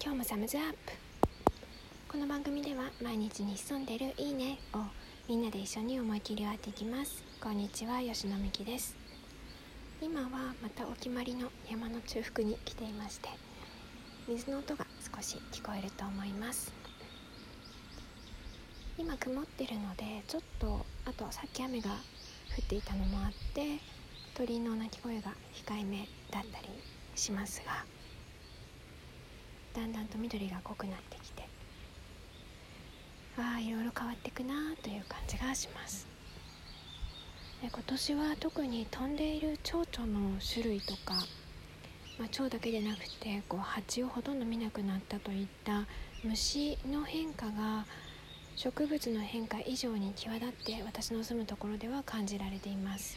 今日もサムズアップ。この番組では毎日に潜んでるいいねをみんなで一緒に思い切り割っていきます。こんにちは吉野美希です。今はまたお決まりの山の中腹に来ていまして水の音が少し聞こえると思います。今曇ってるのでちょっとあとさっき雨が降っていたのもあって鳥の鳴き声が控えめだったりしますがだんだんと緑が濃くなってきてああいろいろ変わっていくなという感じがします。今年は特に飛んでいる蝶々の種類とか、まあ、蝶だけでなくてこう蜂をほとんど見なくなったといった虫の変化が植物の変化以上に際立って私の住むところでは感じられています。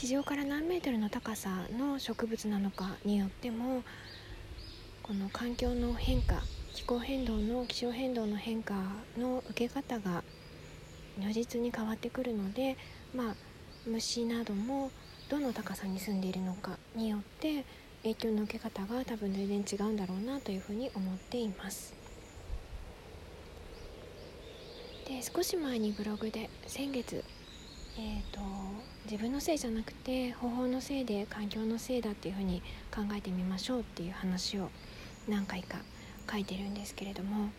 地上から何メートルの高さの植物なのかによってもこの環境の変化気候変動の気象変動の変化の受け方が如実に変わってくるのでまあ虫などもどの高さに住んでいるのかによって影響の受け方が多分全然違うんだろうなというふうに思っています。で少し前にブログで先月えーと、自分のせいじゃなくて方法のせいで環境のせいだっていうふうに考えてみましょうっていう話を何回か書いてるんですけれども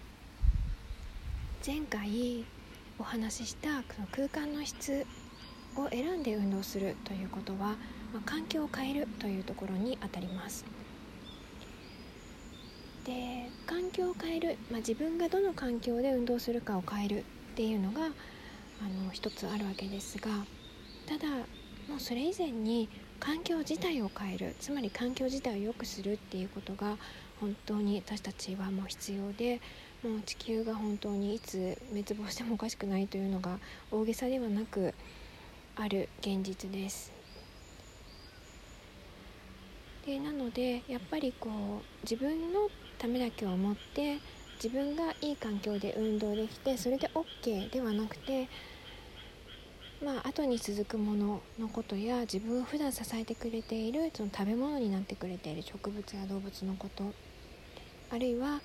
前回お話しした空間の質を選んで運動するということは、まあ、環境を変えるというところにあたります。で環境を変える、まあ、自分がどの環境で運動するかを変えるっていうのがあの一つあるわけですがただもうそれ以前に環境自体を変えるつまり環境自体を良くするっていうことが本当に私たちはもう必要でもう地球が本当にいつ滅亡してもおかしくないというのが大げさではなくある現実です。でなのでやっぱりこう自分のためだけを思って自分がいい環境で運動できてそれで OK ではなくてまあ後に続くもののことや自分を普段支えてくれているその食べ物になってくれている植物や動物のこと。あるいは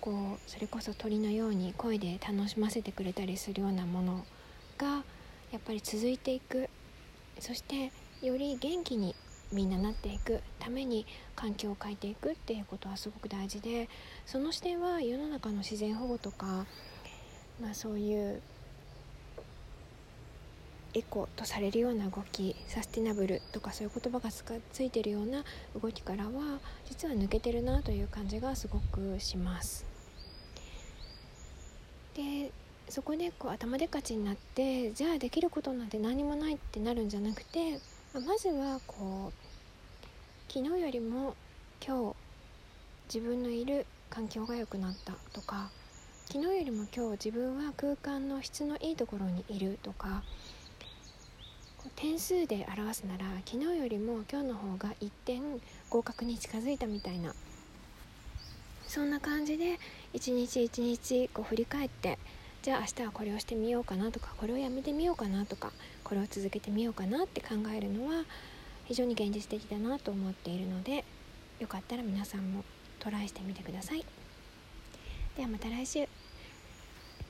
こうそれこそ鳥のように声で楽しませてくれたりするようなものがやっぱり続いていく。そしてより元気にみんななっていく。ために環境を変えていくっていうことはすごく大事でその視点は世の中の自然保護とか、まあ、そういうエコとされるような動きサスティナブルとかそういう言葉がついてるような動きからは実は抜けてるなという感じがすごくします。でそこでこう頭でっかちになってじゃあできることなんて何もないってなるんじゃなくてまずはこう昨日よりも今日自分のいる環境が良くなったとか昨日よりも今日自分は空間の質のいいところにいるとか点数で表すなら昨日よりも今日の方が1点合格に近づいたみたいなそんな感じで一日一日こう振り返ってじゃあ明日はこれをしてみようかなとかこれをやめてみようかなとかこれを続けてみようかなって考えるのは非常に現実的だなと思っているのでよかったら皆さんもトライしてみてください。ではまた来週。